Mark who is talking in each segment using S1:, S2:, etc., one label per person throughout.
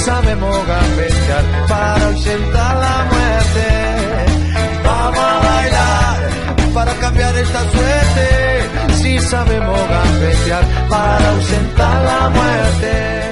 S1: Sabemos gambetear para ausentar la muerte. Vamos a bailar para cambiar esta suerte. Si sabemos gambetear para ausentar la muerte.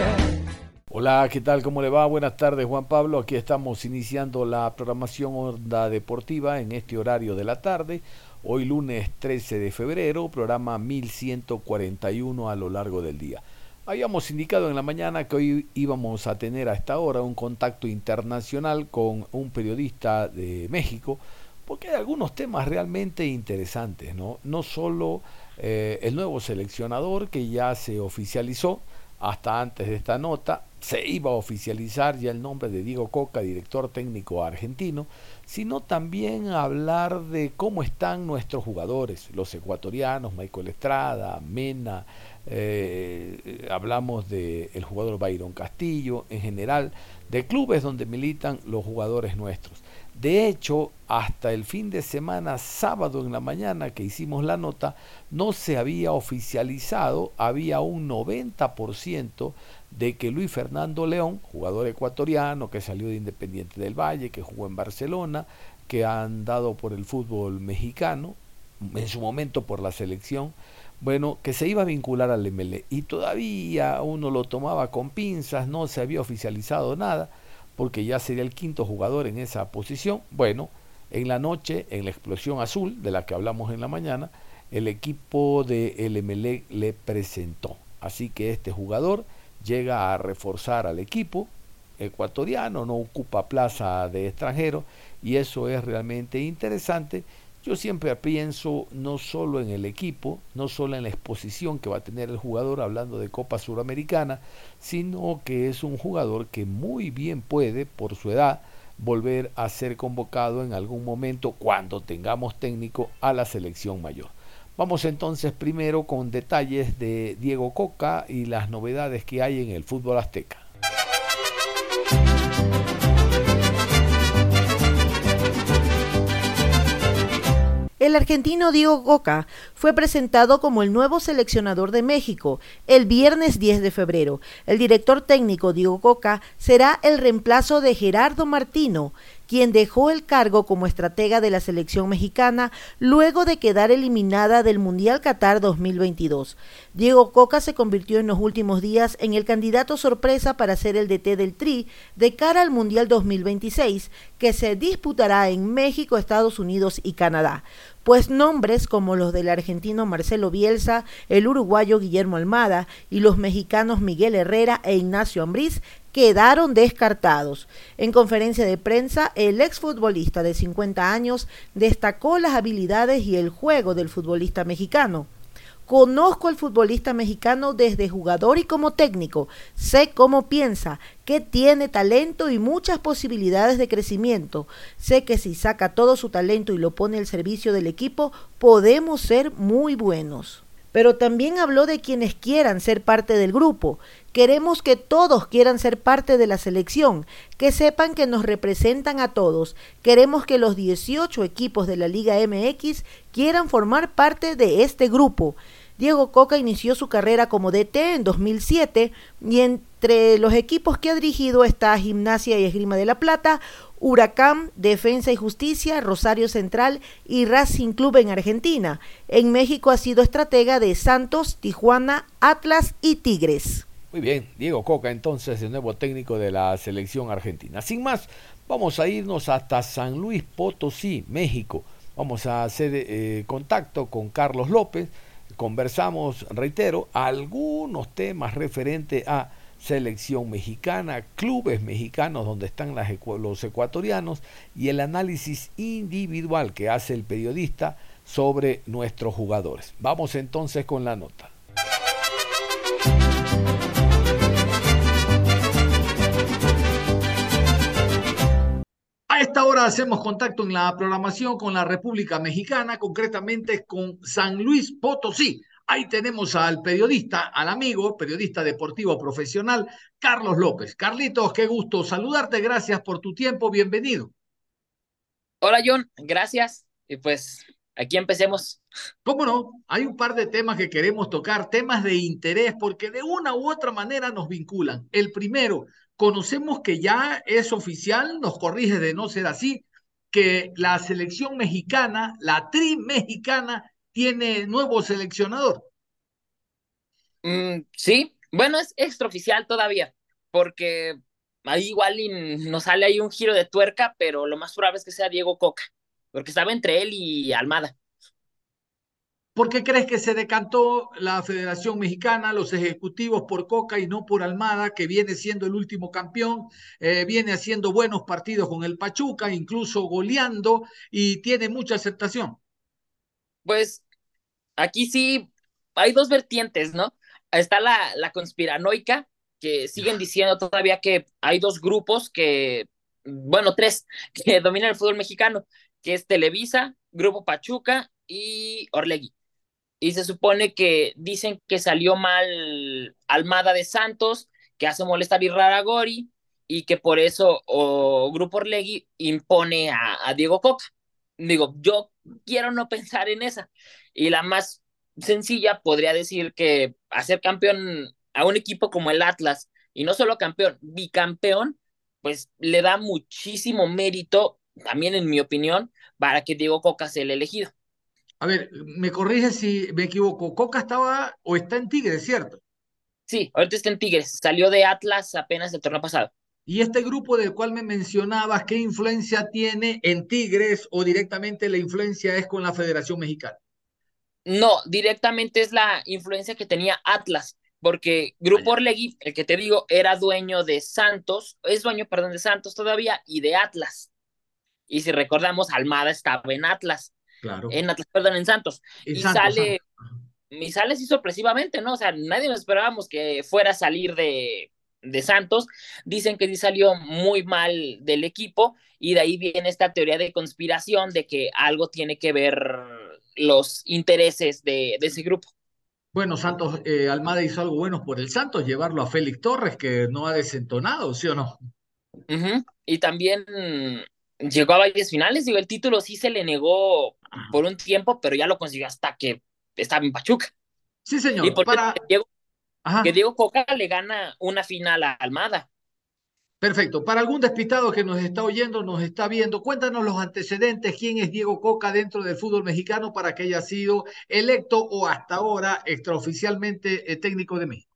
S2: Hola, ¿qué tal? ¿Cómo le va? Buenas tardes, Juan Pablo. Aquí estamos iniciando la programación Onda Deportiva en este horario de la tarde. Hoy lunes 13 de febrero, programa 1141 a lo largo del día. Habíamos indicado en la mañana que hoy íbamos a tener a esta hora un contacto internacional con un periodista de México, porque hay algunos temas realmente interesantes, ¿no? No solo eh, el nuevo seleccionador que ya se oficializó, hasta antes de esta nota, se iba a oficializar ya el nombre de Diego Coca, director técnico argentino, sino también hablar de cómo están nuestros jugadores, los ecuatorianos, Michael Estrada, Mena, eh, hablamos del el jugador Byron Castillo, en general, de clubes donde militan los jugadores nuestros. De hecho, hasta el fin de semana, sábado en la mañana que hicimos la nota, no se había oficializado, había un 90% de que Luis Fernando León, jugador ecuatoriano que salió de Independiente del Valle, que jugó en Barcelona, que ha andado por el fútbol mexicano, en su momento por la selección, bueno, que se iba a vincular al MLE y todavía uno lo tomaba con pinzas, no se había oficializado nada, porque ya sería el quinto jugador en esa posición. Bueno, en la noche, en la explosión azul, de la que hablamos en la mañana, el equipo de MLE le presentó. Así que este jugador llega a reforzar al equipo ecuatoriano, no ocupa plaza de extranjero y eso es realmente interesante yo siempre pienso no solo en el equipo, no solo en la exposición que va a tener el jugador hablando de Copa Suramericana, sino que es un jugador que muy bien puede, por su edad, volver a ser convocado en algún momento cuando tengamos técnico a la selección mayor. Vamos entonces primero con detalles de Diego Coca y las novedades que hay en el fútbol azteca.
S3: El argentino Diego Coca fue presentado como el nuevo seleccionador de México el viernes 10 de febrero. El director técnico Diego Coca será el reemplazo de Gerardo Martino, quien dejó el cargo como estratega de la selección mexicana luego de quedar eliminada del Mundial Qatar 2022. Diego Coca se convirtió en los últimos días en el candidato sorpresa para ser el DT del Tri de cara al Mundial 2026, que se disputará en México, Estados Unidos y Canadá pues nombres como los del argentino Marcelo Bielsa, el uruguayo Guillermo Almada y los mexicanos Miguel Herrera e Ignacio Ambriz quedaron descartados. En conferencia de prensa, el exfutbolista de 50 años destacó las habilidades y el juego del futbolista mexicano. Conozco al futbolista mexicano desde jugador y como técnico. Sé cómo piensa, que tiene talento y muchas posibilidades de crecimiento. Sé que si saca todo su talento y lo pone al servicio del equipo, podemos ser muy buenos. Pero también habló de quienes quieran ser parte del grupo. Queremos que todos quieran ser parte de la selección, que sepan que nos representan a todos. Queremos que los 18 equipos de la Liga MX quieran formar parte de este grupo. Diego Coca inició su carrera como DT en 2007 y entre los equipos que ha dirigido está Gimnasia y Esgrima de la Plata, Huracán, Defensa y Justicia, Rosario Central y Racing Club en Argentina. En México ha sido estratega de Santos, Tijuana, Atlas y Tigres.
S2: Muy bien, Diego Coca entonces el nuevo técnico de la selección argentina. Sin más, vamos a irnos hasta San Luis Potosí, México. Vamos a hacer eh, contacto con Carlos López conversamos, reitero, algunos temas referentes a selección mexicana, clubes mexicanos donde están los ecuatorianos y el análisis individual que hace el periodista sobre nuestros jugadores. Vamos entonces con la nota.
S4: A esta hora hacemos contacto en la programación con la República Mexicana, concretamente con San Luis Potosí. Ahí tenemos al periodista, al amigo, periodista deportivo profesional, Carlos López. Carlitos, qué gusto saludarte. Gracias por tu tiempo. Bienvenido.
S5: Hola, John. Gracias. Y pues aquí empecemos.
S4: ¿Cómo no? Hay un par de temas que queremos tocar, temas de interés, porque de una u otra manera nos vinculan. El primero, conocemos que ya es oficial, nos corrige de no ser así, que la selección mexicana, la tri mexicana, tiene nuevo seleccionador.
S5: Mm, sí, bueno, es extraoficial todavía, porque ahí igual nos sale ahí un giro de tuerca, pero lo más probable es que sea Diego Coca, porque estaba entre él y Almada.
S4: ¿Por qué crees que se decantó la Federación Mexicana, los ejecutivos por Coca y no por Almada, que viene siendo el último campeón, eh, viene haciendo buenos partidos con el Pachuca, incluso goleando y tiene mucha aceptación?
S5: Pues aquí sí hay dos vertientes, ¿no? Está la, la conspiranoica, que siguen diciendo todavía que hay dos grupos que, bueno, tres, que dominan el fútbol mexicano, que es Televisa, Grupo Pachuca y Orlegui y se supone que dicen que salió mal Almada de Santos, que hace molestar a Gori y que por eso o Grupo Orlegui impone a, Diego Coca. Digo, yo quiero no pensar en esa. Y la más sencilla podría decir que hacer campeón a un equipo como el Atlas, y no solo campeón, bicampeón, pues le da muchísimo mérito, también en mi opinión, para que Diego Coca sea el elegido.
S4: A ver, me corrige si me equivoco. Coca estaba o está en Tigres, ¿cierto?
S5: Sí, ahorita está en Tigres. Salió de Atlas apenas el torneo pasado.
S4: ¿Y este grupo del cual me mencionabas, qué influencia tiene en Tigres o directamente la influencia es con la Federación Mexicana?
S5: No, directamente es la influencia que tenía Atlas, porque Grupo Orlegui, el que te digo, era dueño de Santos, es dueño, perdón, de Santos todavía y de Atlas. Y si recordamos, Almada estaba en Atlas.
S4: Claro.
S5: En Atlas, perdón, en Santos. y sale, y sale así sorpresivamente, ¿no? O sea, nadie nos esperábamos que fuera a salir de, de Santos. Dicen que sí salió muy mal del equipo y de ahí viene esta teoría de conspiración de que algo tiene que ver los intereses de, de ese grupo.
S4: Bueno, Santos, eh, Almada hizo algo bueno por el Santos, llevarlo a Félix Torres, que no ha desentonado, ¿sí o no?
S5: Y también llegó a varias finales, digo, el título sí se le negó por un tiempo, pero ya lo consiguió hasta que estaba en Pachuca.
S4: Sí, señor.
S5: Y por para... que, Diego, que Diego Coca le gana una final a Almada.
S4: Perfecto. Para algún despistado que nos está oyendo, nos está viendo, cuéntanos los antecedentes, quién es Diego Coca dentro del fútbol mexicano para que haya sido electo o hasta ahora extraoficialmente eh, técnico de México.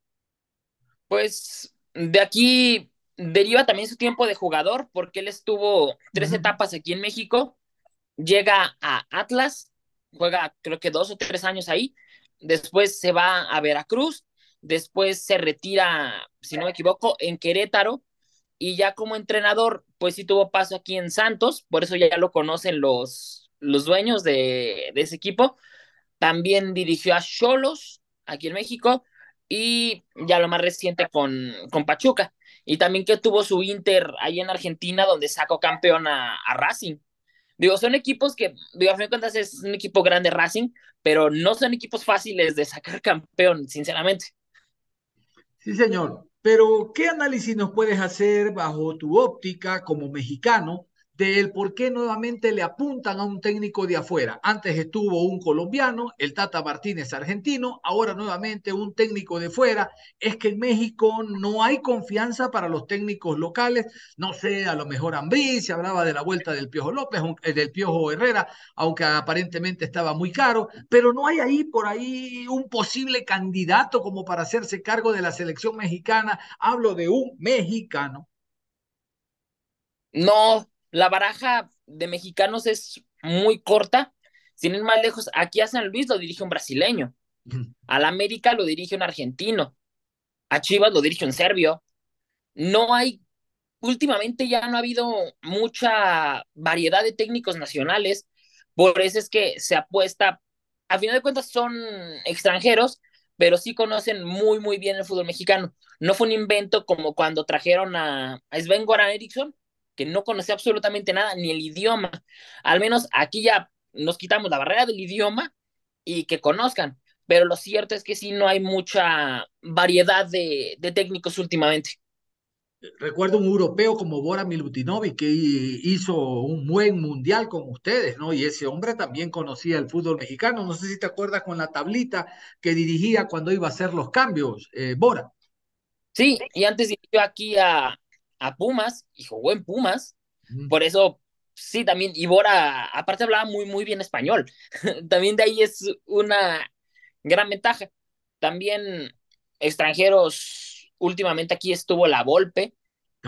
S5: Pues de aquí deriva también su tiempo de jugador, porque él estuvo tres etapas aquí en México, llega a Atlas, juega creo que dos o tres años ahí, después se va a Veracruz, después se retira, si no me equivoco, en Querétaro, y ya como entrenador, pues sí tuvo paso aquí en Santos, por eso ya lo conocen los, los dueños de, ese equipo. También dirigió a Cholos aquí en México y ya lo más reciente con, con Pachuca y también que tuvo su Inter ahí en Argentina donde sacó campeón a, Racing. Digo, son equipos que, digo, a fin de cuentas es un equipo grande Racing, pero no son equipos fáciles de sacar campeón, sinceramente.
S4: Sí, señor. Pero, ¿qué análisis nos puedes hacer bajo tu óptica como mexicano del por qué nuevamente le apuntan a un técnico de afuera. Antes estuvo un colombiano, el Tata Martínez argentino, ahora nuevamente un técnico de fuera. Es que en México no hay confianza para los técnicos locales. No sé, a lo mejor Ambrí, se hablaba de la vuelta del Piojo López, eh, del Piojo Herrera, aunque aparentemente estaba muy caro, pero no hay ahí por ahí un posible candidato como para hacerse cargo de la selección mexicana. Hablo de un mexicano.
S5: No, la baraja de mexicanos es muy corta. Sin ir más lejos, aquí a San Luis lo dirige un brasileño. Al América lo dirige un argentino. a Chivas lo dirige un serbio. No hay, últimamente ya no ha habido mucha variedad de técnicos nacionales, por eso es que se apuesta, a final de cuentas son extranjeros, pero sí conocen muy, muy bien el fútbol mexicano. No fue un invento como cuando trajeron a, Sven Goran Eriksson, que no conocía absolutamente nada, ni el idioma. Al menos aquí ya nos quitamos la barrera del idioma y que conozcan. Pero lo cierto es que sí no hay mucha variedad de, de técnicos últimamente.
S4: Recuerdo un europeo como Bora Milutinovic que hizo un buen mundial con ustedes, ¿no? Y ese hombre también conocía el fútbol mexicano. No sé si te acuerdas con la tablita que dirigía cuando iba a hacer los cambios, eh, Bora.
S5: Sí, y antes dirigió aquí a, a Pumas y jugó en Pumas. Por eso, sí, también, y Bora, aparte hablaba muy, muy bien español. también de ahí es una gran ventaja. También extranjeros, últimamente aquí estuvo la Volpe,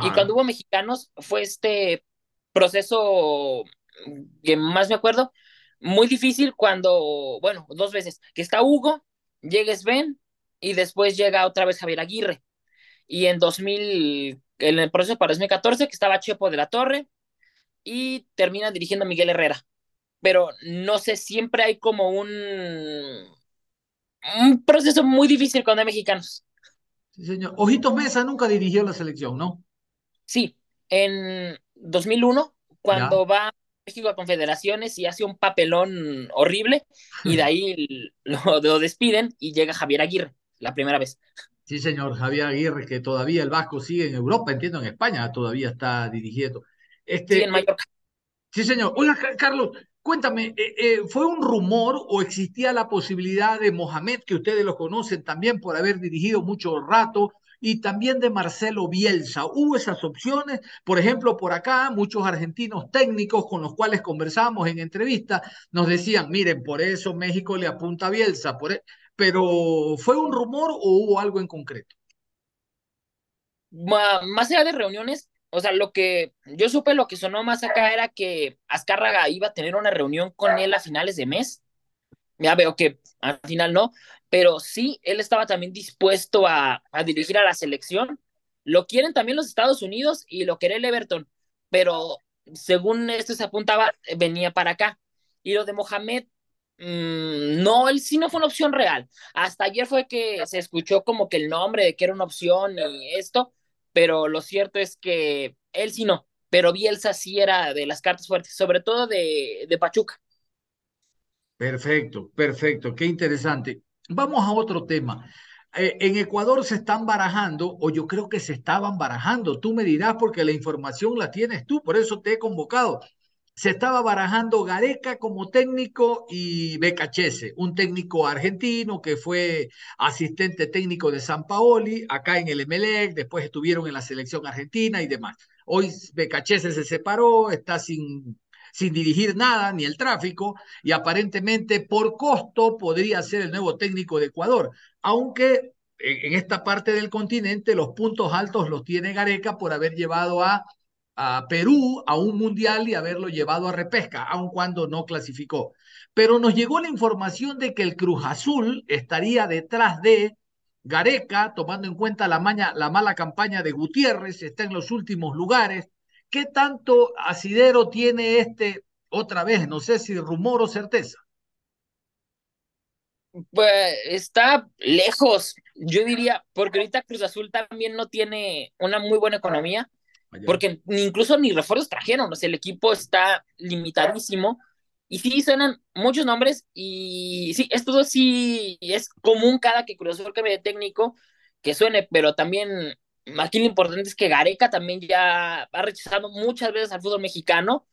S5: y cuando hubo mexicanos fue este proceso que más me acuerdo, muy difícil cuando, bueno, dos veces, que está Hugo, llega Sven y después llega otra vez Javier Aguirre. Y en 2000, en el proceso para 2014, que estaba Chepo de la Torre y termina dirigiendo a Miguel Herrera. Pero no sé, siempre hay como un, un proceso muy difícil cuando hay mexicanos.
S4: Sí, señor. Ojitos Mesa nunca dirigió la selección, ¿no?
S5: Sí, en 2001, cuando va a México a Confederaciones y hace un papelón horrible, y de ahí lo, lo despiden y llega Javier Aguirre, la primera vez.
S4: Sí, señor Javier Aguirre, que todavía el Vasco sigue en Europa, entiendo, en España todavía está dirigiendo. Este,
S5: sí, en Mallorca.
S4: Sí, señor. Hola, Carlos, cuéntame, eh, eh, ¿fue un rumor o existía la posibilidad de Mohamed, que ustedes lo conocen también por haber dirigido mucho rato, y también de Marcelo Bielsa. ¿Hubo esas opciones? Por ejemplo, por acá, muchos argentinos técnicos con los cuales conversamos en entrevista nos decían, miren, por eso México le apunta a Bielsa, por, e-". pero ¿fue un rumor o hubo algo en concreto?
S5: Más allá de reuniones, o sea, lo que yo supe, lo que sonó más acá era que Azcárraga iba a tener una reunión con él a finales de mes. Ya veo que al final no, pero sí, él estaba también dispuesto a, a dirigir a la selección. Lo quieren también los Estados Unidos y lo quiere el Everton, pero según esto se apuntaba, venía para acá. Y lo de Mohamed, Mm, no, él sí no fue una opción real. Hasta ayer fue que se escuchó como que el nombre de que era una opción y esto, pero lo cierto es que él sí no, pero Bielsa sí era de las cartas fuertes, sobre todo de, de Pachuca.
S4: Perfecto, perfecto, qué interesante. Vamos a otro tema. Eh, en Ecuador se están barajando, o yo creo que se estaban barajando, tú me dirás porque la información la tienes tú, por eso te he convocado se estaba barajando Gareca como técnico y Becachese, un técnico argentino que fue asistente técnico de San Paoli, acá en el Emelec, después estuvieron en la selección argentina y demás. Hoy Becachese se separó, está sin, sin dirigir nada, ni el tráfico, y aparentemente por costo podría ser el nuevo técnico de Ecuador, aunque en esta parte del continente los puntos altos los tiene Gareca por haber llevado a a Perú a un mundial y haberlo llevado a repesca, aun cuando no clasificó. Pero nos llegó la información de que el Cruz Azul estaría detrás de Gareca, tomando en cuenta la, la mala campaña de Gutiérrez, está en los últimos lugares. ¿Qué tanto asidero tiene este otra vez? No sé si rumor o certeza.
S5: Pues está lejos, yo diría, porque ahorita Cruz Azul también no tiene una muy buena economía porque incluso ni refuerzos trajeron, o sea, el equipo está limitadísimo. Y sí suenan muchos nombres y sí, esto sí es común cada que Cruz Azul cambie de técnico que suene, pero también aquí lo importante es que Gareca también ya ha rechazado muchas veces al fútbol mexicano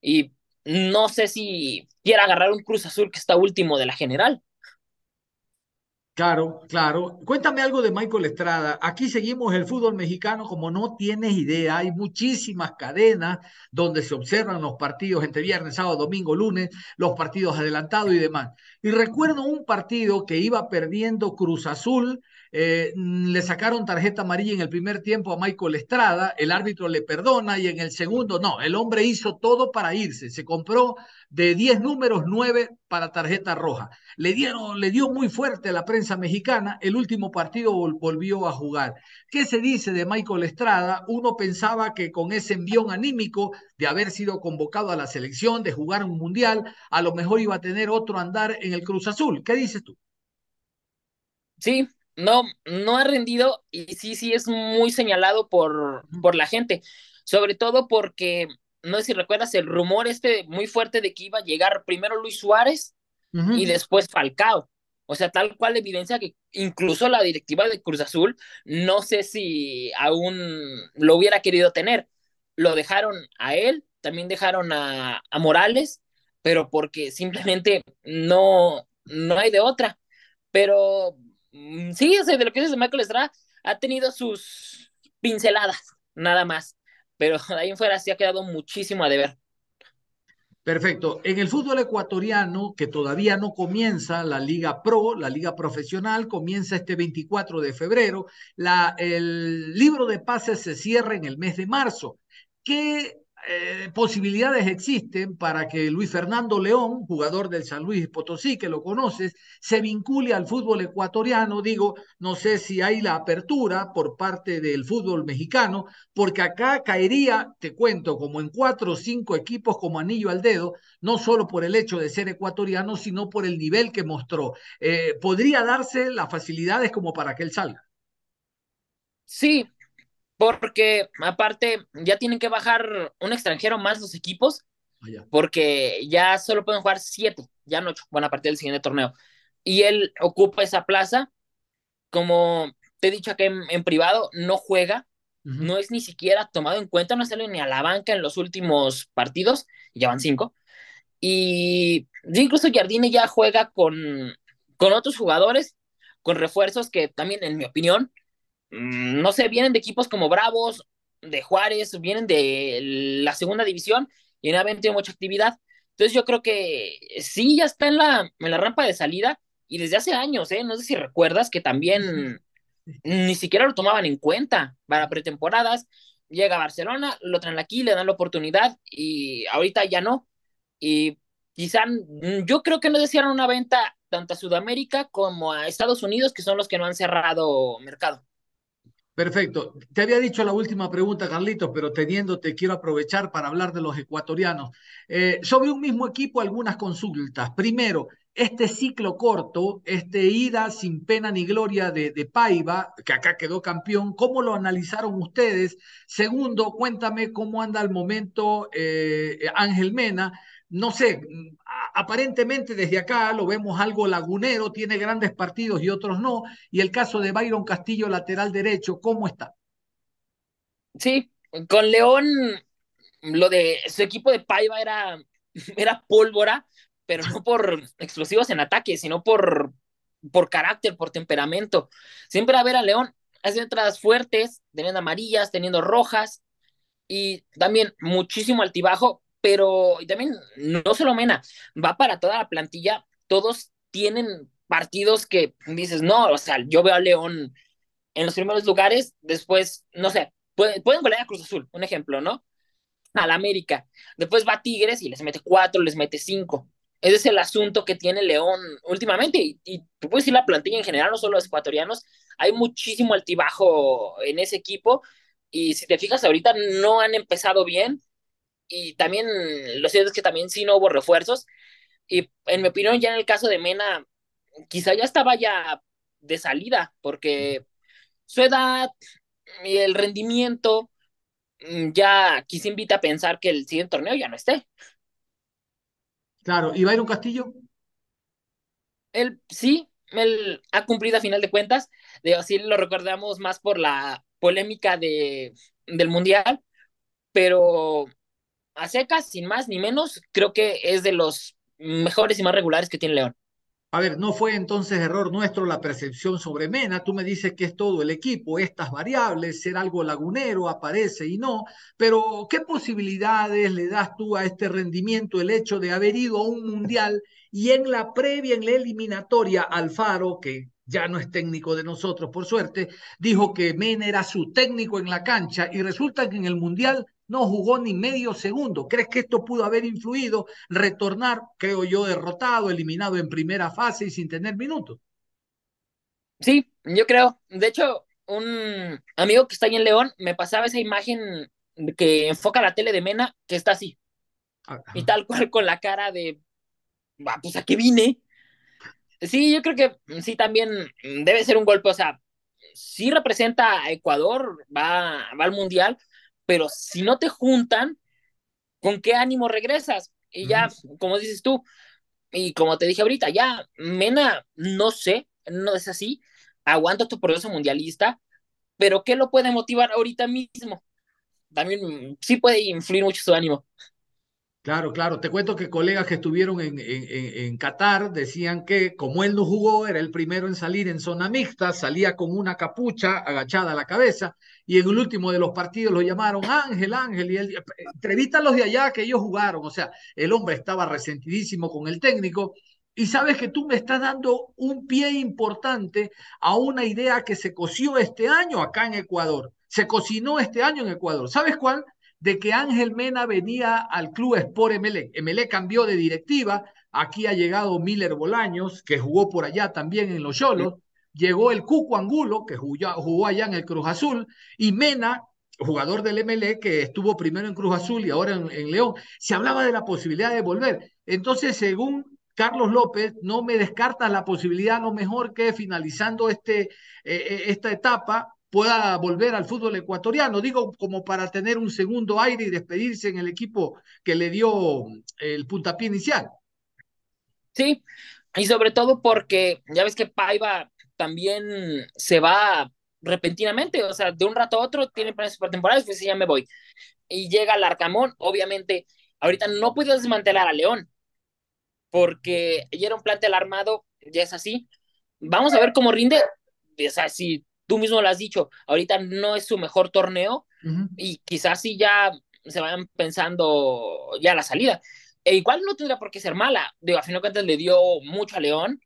S5: y no sé si quiera agarrar un Cruz Azul que está último de la general.
S4: Claro, claro. Cuéntame algo de Michael Estrada. Aquí seguimos el fútbol mexicano como no tienes idea. Hay muchísimas cadenas donde se observan los partidos entre viernes, sábado, domingo, lunes, los partidos adelantados y demás. Y recuerdo un partido que iba perdiendo Cruz Azul. Eh, le sacaron tarjeta amarilla en el primer tiempo a Michael Estrada, el árbitro le perdona y en el segundo no, el hombre hizo todo para irse, se compró de 10 números 9 para tarjeta roja. Le dieron, le dio muy fuerte la prensa prensa mexicana, el último partido volvió a jugar. ¿Qué se dice de Michael Estrada? Uno pensaba que con ese envión anímico de haber sido convocado a la selección, de jugar un mundial, a lo mejor iba a tener otro andar en el Cruz Azul. ¿Qué dices tú?
S5: Sí, no, no ha rendido y sí, sí es muy señalado por, por la gente, sobre todo porque, no sé si recuerdas el rumor este muy fuerte de que iba a llegar primero Luis Suárez y después Falcao. O sea, tal cual evidencia que incluso la directiva de Cruz Azul, no sé si aún lo hubiera querido tener. Lo dejaron a él, también dejaron a, a Morales, pero porque simplemente no, no hay de otra. Pero sí, o sea, de lo que dices de Michael Estrada, ha tenido sus pinceladas, nada más. Pero de ahí en fuera sí ha quedado muchísimo a deber.
S4: Perfecto. En el fútbol ecuatoriano, que todavía no comienza la Liga Pro, la Liga Profesional, comienza este 24 de febrero. La, el libro de pases se cierra en el mes de marzo. ¿Qué eh, posibilidades existen para que Luis Fernando León, jugador del San Luis Potosí, que lo conoces, se vincule al fútbol ecuatoriano. Digo, no sé si hay la apertura por parte del fútbol mexicano, porque acá caería, te cuento, como en cuatro o cinco equipos como anillo al dedo, no solo por el hecho de ser ecuatoriano, sino por el nivel que mostró. Eh, ¿Podría darse las facilidades como para que él salga?
S5: Sí, porque aparte ya tienen que bajar un extranjero más los equipos, ah, porque ya solo pueden jugar siete, ya no ocho, van a partir del siguiente torneo. Y él ocupa esa plaza, como te he dicho aquí en, privado, no juega, no es ni siquiera tomado en cuenta, no sale ni a la banca en los últimos partidos, ya van cinco. Y incluso Jardine ya juega con, con otros jugadores, con refuerzos que también, en mi opinión, no sé, vienen de equipos como Bravos, de Juárez, vienen de la segunda división y no habían tenido mucha actividad. Entonces yo creo que sí, ya está en la, en la rampa de salida y desde hace años, ¿eh? No sé si recuerdas que también ni siquiera lo tomaban en cuenta para pretemporadas. Llega a Barcelona, lo traen aquí, le dan la oportunidad y ahorita ya no. Y quizá mm, yo creo que no desearon una venta tanto a Sudamérica como a Estados Unidos, que son los que no han cerrado mercado.
S4: Perfecto. Te había dicho la última pregunta, Carlitos, pero teniéndote, quiero aprovechar para hablar de los ecuatorianos. Eh, sobre un mismo equipo, algunas consultas. Primero, este ciclo corto, este ida sin pena ni gloria de, de, Paiva, que acá quedó campeón, ¿cómo lo analizaron ustedes? Segundo, cuéntame cómo anda el momento eh, Ángel Mena no sé, aparentemente desde acá lo vemos algo lagunero, tiene grandes partidos y otros no. Y el caso de Byron Castillo, lateral derecho, ¿cómo está?
S5: Sí, con León, lo de su equipo de Paiva era, era pólvora, pero no por explosivos en ataque, sino por, por carácter, por temperamento. Siempre a ver a León haciendo entradas fuertes, teniendo amarillas, teniendo rojas, y también muchísimo altibajo, pero también no solo Mena, va para toda la plantilla, todos tienen partidos que dices, no, o sea, yo veo a León en los primeros lugares, después, no sé, pueden, pueden golear a Cruz Azul, un ejemplo, ¿no? Al América, después va Tigres y les mete cuatro, les mete cinco. Ese es el asunto que tiene León últimamente, y, y tú puedes decir la plantilla en general, no solo los ecuatorianos, hay muchísimo altibajo en ese equipo, y si te fijas, ahorita no han empezado bien, y también lo cierto es que también sí no hubo refuerzos. Y en mi opinión, ya en el caso de Mena, quizá ya estaba ya de salida, porque su edad y el rendimiento mm, ya quizá invita a pensar que el siguiente torneo ya no esté.
S4: Claro, ¿y Byron Castillo?
S5: Él sí, él ha cumplido a final de cuentas, de así lo recordamos más por la polémica de, del Mundial, pero a secas, sin más ni menos, creo que es de los mejores y más regulares que tiene León.
S4: A ver, no fue entonces error nuestro la percepción sobre Mena. Tú me dices que es todo el equipo, estas variables, ser algo lagunero, aparece y no. Pero, ¿qué posibilidades le das tú a este rendimiento el hecho de haber ido a un mundial y en la previa, en la eliminatoria, Alfaro, que ya no es técnico de nosotros, por suerte, dijo que Mena era su técnico en la cancha y resulta que en el mundial no jugó ni medio segundo. ¿Crees que esto pudo haber influido? Retornar, creo yo, derrotado, eliminado en primera fase y sin tener minutos.
S5: Sí, yo creo. De hecho, un amigo que está ahí en León me pasaba esa imagen que enfoca la tele de Mena, que está así. Y tal cual con la cara de, bah, pues a qué vine. Sí, yo creo que sí también debe ser un golpe, o sea, sí representa a Ecuador, va, va al Mundial, pero si no te juntan, ¿con qué ánimo regresas? Y ya, como dices tú, y como te dije ahorita, ya, Mena, no sé, no es así, aguanta tu proceso mundialista, pero ¿qué lo puede motivar ahorita mismo? También sí puede influir mucho su ánimo.
S4: Claro, claro. Te cuento que colegas que estuvieron en, Qatar decían que como él no jugó, era el primero en salir en zona mixta, salía con una capucha agachada a la cabeza y en el último de los partidos lo llamaron Ángel, Ángel, y él, entrevistan los de allá que ellos jugaron. O sea, el hombre estaba resentidísimo con el técnico y sabes que tú me estás dando un pie importante a una idea que se coció este año acá en Ecuador. Se cocinó este año en Ecuador. ¿Sabes cuál? De que Ángel Mena venía al club Sport MLE. MLE cambió de directiva, aquí ha llegado Miller Bolaños, que jugó por allá también en los Cholos, llegó el Cuco Angulo, que jugó, allá en el Cruz Azul, y Mena, jugador del MLE, que estuvo primero en Cruz Azul y ahora en, León, se hablaba de la posibilidad de volver. Entonces, según Carlos López, no me descarta la posibilidad, no mejor que finalizando este, eh, esta etapa, pueda volver al fútbol ecuatoriano, digo, como para tener un segundo aire y despedirse en el equipo que le dio el puntapié inicial.
S5: Sí, y sobre todo porque ya ves que Paiva también se va repentinamente, o sea, de un rato a otro tiene planes para temporada, pues ya me voy. Y llega el Arcamón, obviamente, ahorita no puedo desmantelar a León, porque ya era un plantel armado, ya es así. Vamos a ver cómo rinde. O sea, si tú mismo lo has dicho, ahorita no es su mejor torneo uh -huh. y quizás sí ya se vayan pensando ya la salida. E igual no tendría por qué ser mala. Digo, a fin de cuentas le dio mucho a León.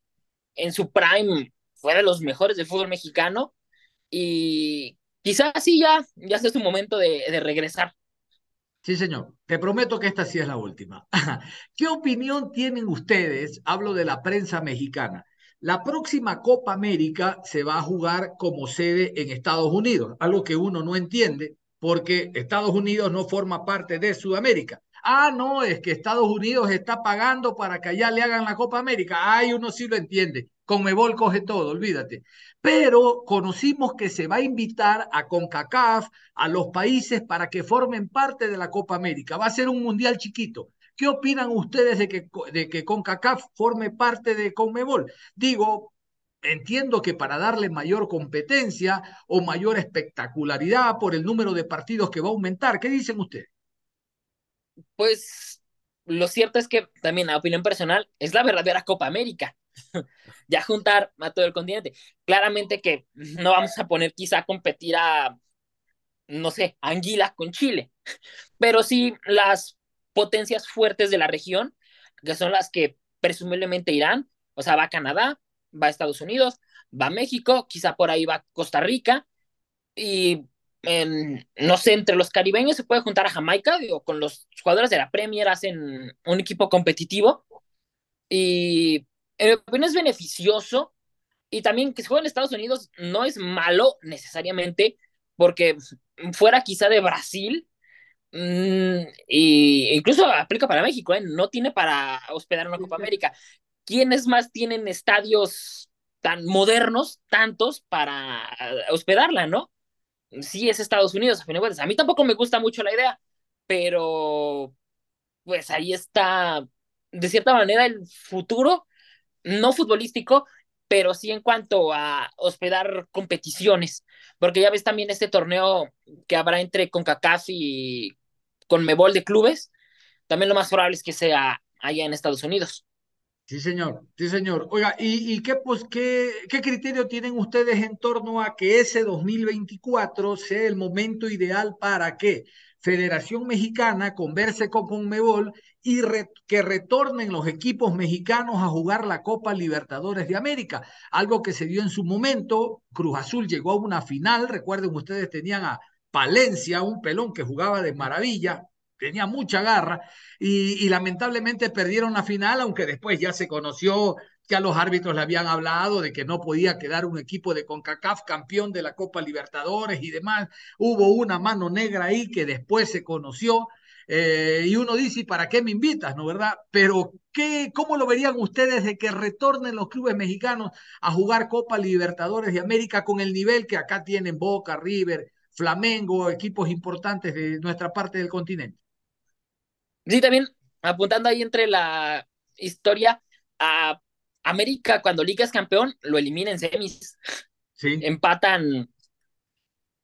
S5: En su prime fue de los mejores del fútbol mexicano. Y quizás sí ya, ya es su momento de, de regresar.
S4: Sí, señor. Te prometo que esta sí es la última. ¿Qué opinión tienen ustedes? Hablo de la prensa mexicana la próxima Copa América se va a jugar como sede en Estados Unidos, algo que uno no entiende porque Estados Unidos no forma parte de Sudamérica. Ah, no, es que Estados Unidos está pagando para que allá le hagan la Copa América. Ay, uno sí lo entiende. Conmebol coge todo, olvídate. Pero conocimos que se va a invitar a CONCACAF, a los países para que formen parte de la Copa América. Va a ser un mundial chiquito. ¿Qué opinan ustedes de que, de que CONCACAF forme parte de CONMEBOL? Digo, entiendo que para darle mayor competencia o mayor espectacularidad por el número de partidos que va a aumentar. ¿Qué dicen ustedes?
S5: Pues lo cierto es que también, a opinión personal, es la verdadera Copa América. ya juntar a todo el continente. Claramente que no vamos a poner quizá a competir a, no sé, Anguila con Chile, pero sí las potencias fuertes de la región, que son las que presumiblemente irán, o sea, va Canadá, va Estados Unidos, va México, quizá por ahí va Costa Rica, y en, no sé, entre los caribeños se puede juntar a Jamaica, digo, con los jugadores de la Premier hacen un equipo competitivo, y en mi opinión es beneficioso, y también que se juegue en Estados Unidos no es malo necesariamente, porque fuera quizá de Brasil, Mm, y incluso aplica para México, ¿eh? no tiene para hospedar una Copa América. ¿Quiénes más tienen estadios tan modernos, tantos, para hospedarla, no? Sí, es Estados Unidos, a fin de cuentas. A mí tampoco me gusta mucho la idea, pero pues ahí está, de cierta manera, el futuro, no futbolístico, pero sí en cuanto a hospedar competiciones, porque ya ves también este torneo que habrá entre CONCACAF y con Mebol de clubes, también lo más probable es que sea allá en Estados Unidos.
S4: Sí, señor, sí, señor. Oiga, ¿y, qué, pues, qué, qué criterio tienen ustedes en torno a que ese 2024 sea el momento ideal para que Federación Mexicana converse con Conmebol y que retornen los equipos mexicanos a jugar la Copa Libertadores de América? Algo que se dio en su momento, Cruz Azul llegó a una final, recuerden ustedes tenían a Palencia, un pelón que jugaba de maravilla, tenía mucha garra y, y, lamentablemente perdieron la final, aunque después ya se conoció que a los árbitros le habían hablado de que no podía quedar un equipo de CONCACAF campeón de la Copa Libertadores y demás. Hubo una mano negra ahí que después se conoció. Eh, y uno dice, ¿para qué me invitas? ¿No verdad? Pero, ¿qué, ¿cómo lo verían ustedes de que retornen los clubes mexicanos a jugar Copa Libertadores de América con el nivel que acá tienen Boca, River, Flamengo, equipos importantes de nuestra parte del continente?
S5: Sí, también apuntando ahí entre la historia, a América cuando Liga es campeón lo elimina en semis.
S4: Sí.
S5: Empatan,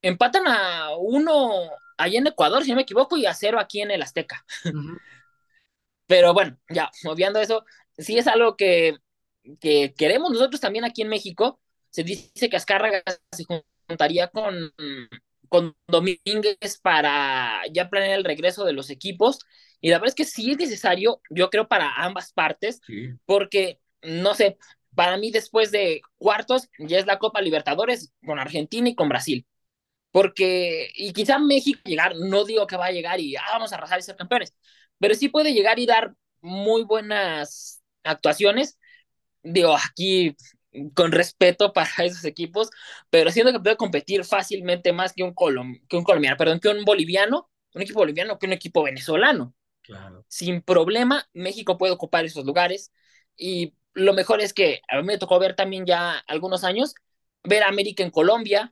S5: empatan a uno allá en Ecuador, si no me equivoco, y a cero aquí en el Azteca. Pero bueno, ya, obviando eso, sí es algo que, que queremos nosotros también aquí en México. Se dice que Azcárraga se juntaría con, con Domínguez para ya planear el regreso de los equipos. Y la verdad es que sí es necesario, yo creo, para ambas partes,
S4: Sí.
S5: porque, no sé, para mí después de cuartos ya es la Copa Libertadores con Argentina y con Brasil. Porque, y quizá México llegar, no digo que va a llegar y ah, vamos a arrasar y ser campeones, pero sí puede llegar y dar muy buenas actuaciones. Digo, aquí con respeto para esos equipos, pero siento que puede competir fácilmente más que un, colom que un colombiano, perdón, que un boliviano, un equipo boliviano que un equipo venezolano.
S4: Claro.
S5: Sin problema, México puede ocupar esos lugares y lo mejor es que a mí me tocó ver también ya algunos años, ver a América en Colombia,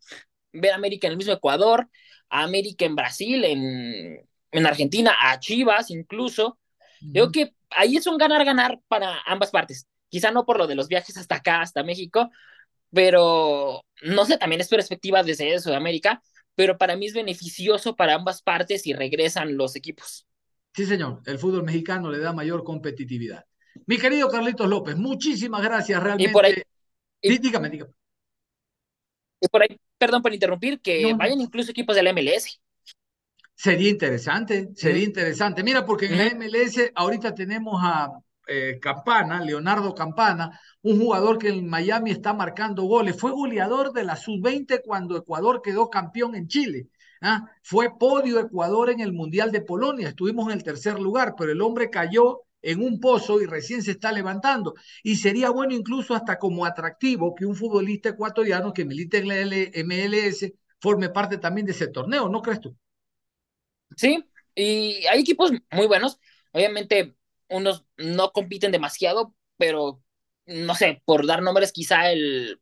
S5: ver a América en el mismo Ecuador, a América en Brasil, en, en Argentina, a Chivas incluso. Creo que ahí es un ganar-ganar para ambas partes. Quizá no por lo de los viajes hasta acá, hasta México, pero no sé, también es perspectiva desde Sudamérica, pero para mí es beneficioso para ambas partes si regresan los equipos.
S4: Sí, señor, el fútbol mexicano le da mayor competitividad. Mi querido Carlitos López, muchísimas gracias realmente.
S5: Y por ahí, y,
S4: dígame, dígame.
S5: y por ahí, perdón por interrumpir, que
S4: No, no.
S5: vayan incluso equipos del MLS.
S4: Sería interesante, sería interesante. Mira, porque en la MLS ahorita tenemos a eh, Campana, Leonardo Campana, un jugador que en Miami está marcando goles. Fue goleador de la sub-20 cuando Ecuador quedó campeón en Chile. ¿ah? Fue podio Ecuador en el Mundial de Polonia. Estuvimos en el tercer lugar, pero el hombre cayó en un pozo y recién se está levantando. Y sería bueno incluso hasta como atractivo que un futbolista ecuatoriano que milite en la MLS forme parte también de ese torneo, ¿no crees tú?
S5: Sí, y hay equipos muy buenos. Obviamente, unos no compiten demasiado, pero no sé, por dar nombres, quizá el,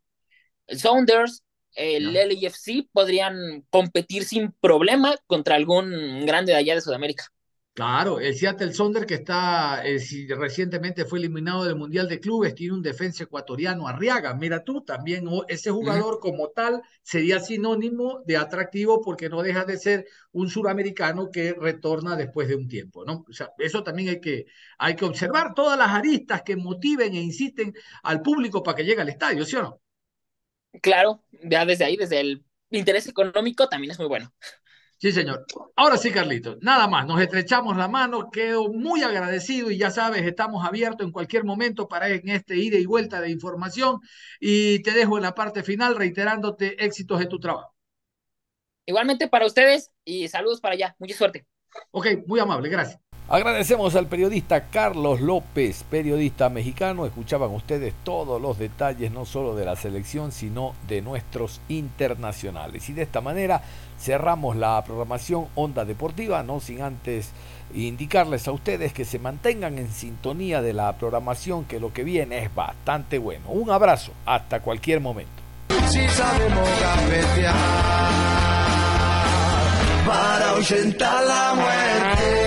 S5: el Sounders, el
S4: Ya.
S5: LAFC podrían competir sin problema contra algún grande de allá de Sudamérica.
S4: Claro, el Seattle Sonder que está, eh, si recientemente fue eliminado del Mundial de Clubes, tiene un defensa ecuatoriano, Arriaga. Mira tú, también o- ese jugador como tal sería sinónimo de atractivo porque no deja de ser un suramericano que retorna después de un tiempo, ¿no? O sea, eso también hay que, hay que observar todas las aristas que motiven e insisten al público para que llegue al estadio, ¿sí o no?
S5: Claro, ya desde ahí, desde el interés económico, también es muy bueno.
S4: Sí, señor. Ahora sí, Carlitos, nada más, nos estrechamos la mano, quedo muy agradecido y ya sabes, estamos abiertos en cualquier momento para en este ida y vuelta de información y te dejo en la parte final reiterándote éxitos en tu trabajo.
S5: Igualmente para ustedes y saludos para allá. Mucha suerte.
S4: Ok, muy amable, gracias.
S2: Agradecemos al periodista Carlos López, periodista mexicano. Escuchaban ustedes todos los detalles, no solo de la selección, sino de nuestros internacionales. Y de esta manera cerramos la programación Onda Deportiva, no sin antes indicarles a ustedes que se mantengan en sintonía de la programación, que lo que viene es bastante bueno. Un abrazo, hasta cualquier momento.
S1: Si sabemos gambetear para la muerte.